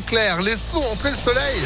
clair, laissons entrer le soleil.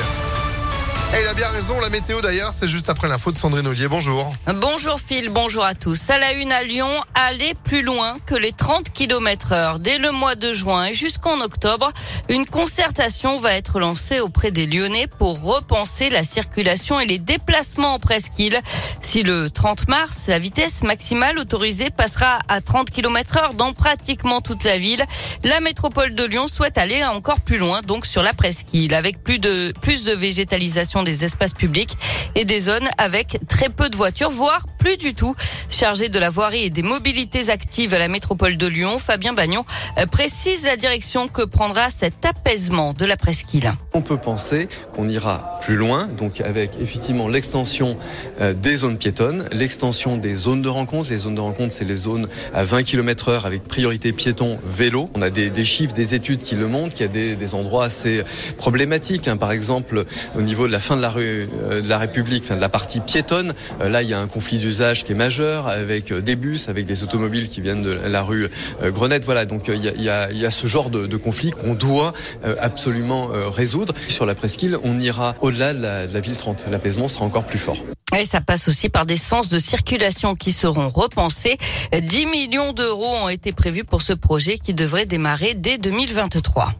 Et il a bien raison, la météo d'ailleurs, c'est juste après l'info de Sandrine Ollier. Bonjour. Bonjour Phil, bonjour à tous. À la une à Lyon, aller plus loin que les 30 km heure. Dès le mois de juin et jusqu'en octobre, une concertation va être lancée auprès des Lyonnais pour repenser la circulation et les déplacements en presqu'île. Si le 30 mars, la vitesse maximale autorisée passera à 30 km heure dans pratiquement toute la ville, la métropole de Lyon souhaite aller encore plus loin, donc sur la presqu'île, avec plus de, plus de végétalisation des espaces publics et des zones avec très peu de voitures, voire plus du tout. Chargé de la voirie et des mobilités actives à la métropole de Lyon, Fabien Bagnon euh, précise la direction que prendra cet apaisement de la presqu'île. On peut penser qu'on ira plus loin, donc avec effectivement l'extension euh, des zones piétonnes, l'extension des zones de rencontre. Les zones de rencontre, c'est les zones à 20 km heure avec priorité piéton, vélo. On a des, chiffres, des études qui le montrent, qu'il y a des, des endroits assez problématiques. Hein. Par exemple, au niveau de la fin de la rue euh, de la République, enfin de la partie piétonne, là, il y a un conflit d'usage qui est majeur avec des bus, avec des automobiles qui viennent de la rue Grenette. Voilà, donc il y a, ce genre de, conflit qu'on doit absolument résoudre. Sur la presqu'île, on ira au-delà de la, de la ville 30. L'apaisement sera encore plus fort. Et ça passe aussi par des sens de circulation qui seront repensés. 10 millions d'euros ont été prévus pour ce projet qui devrait démarrer dès 2023.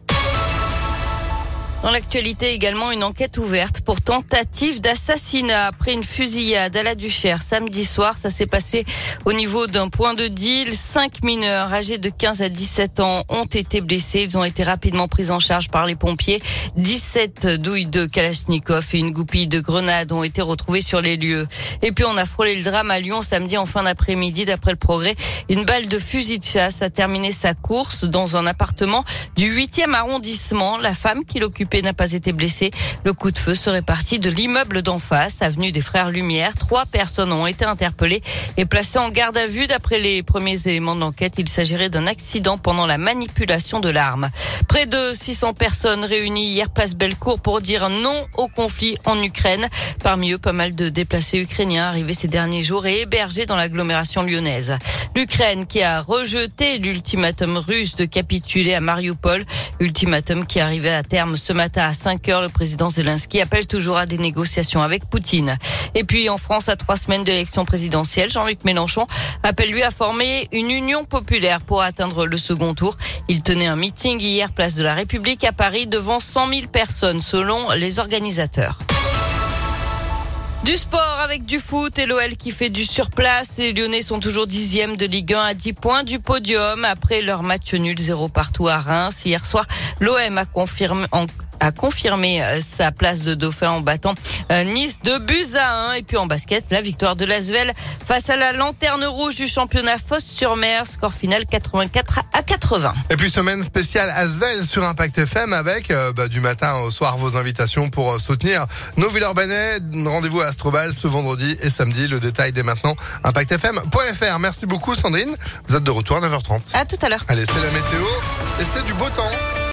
Dans l'actualité également, une enquête ouverte pour tentative d'assassinat après une fusillade à la Duchère samedi soir. Ça s'est passé au niveau d'un point de deal. Cinq mineurs âgés de 15 à 17 ans ont été blessés. Ils ont été rapidement pris en charge par les pompiers. 17 douilles de Kalachnikov et une goupille de grenades ont été retrouvées sur les lieux. Et puis on a frôlé le drame à Lyon samedi en fin d'après-midi. D'après le progrès, une balle de fusil de chasse a terminé sa course dans un appartement du 8e arrondissement. La femme qui l'occupait n'a pas été blessé. Le coup de feu serait parti de l'immeuble d'en face, avenue des Frères Lumière. Trois personnes ont été interpellées et placées en garde à vue. D'après les premiers éléments de l'enquête, il s'agirait d'un accident pendant la manipulation de l'arme. Près de 600 personnes réunies hier place Bellecour pour dire non au conflit en Ukraine. Parmi eux, pas mal de déplacés ukrainiens arrivés ces derniers jours et hébergés dans l'agglomération lyonnaise. L'Ukraine qui a rejeté l'ultimatum russe de capituler à Mariupol, ultimatum qui arrivait à terme ce matin à 5 heures. Le président Zelensky appelle toujours à des négociations avec Poutine. Et puis en France, à trois semaines de l'élection présidentielle, Jean-Luc Mélenchon appelle lui à former une union populaire pour atteindre le second tour. Il tenait un meeting hier place de la République à Paris devant 100 000 personnes selon les organisateurs. Du sport avec du foot et l'OL qui fait du surplace. Les Lyonnais sont toujours dixièmes de Ligue 1 à 10 points du podium après leur match nul 0 partout à Reims. Hier soir, l'OM a confirmé en a confirmé euh, sa place de dauphin en battant euh, Nice de buts à 1. Et puis en basket, la victoire de Lasvel face à la lanterne rouge du championnat Fosse-sur-Mer. Score final 84 à 80. Et puis semaine spéciale Asvel sur Impact FM avec euh, bah, du matin au soir vos invitations pour soutenir nos Villeurbanais. Rendez-vous à Astrobal ce vendredi et samedi. Le détail dès maintenant impactfm.fr. Merci beaucoup Sandrine. Vous êtes de retour à 9h30. À tout à l'heure. Allez, c'est la météo et c'est du beau temps.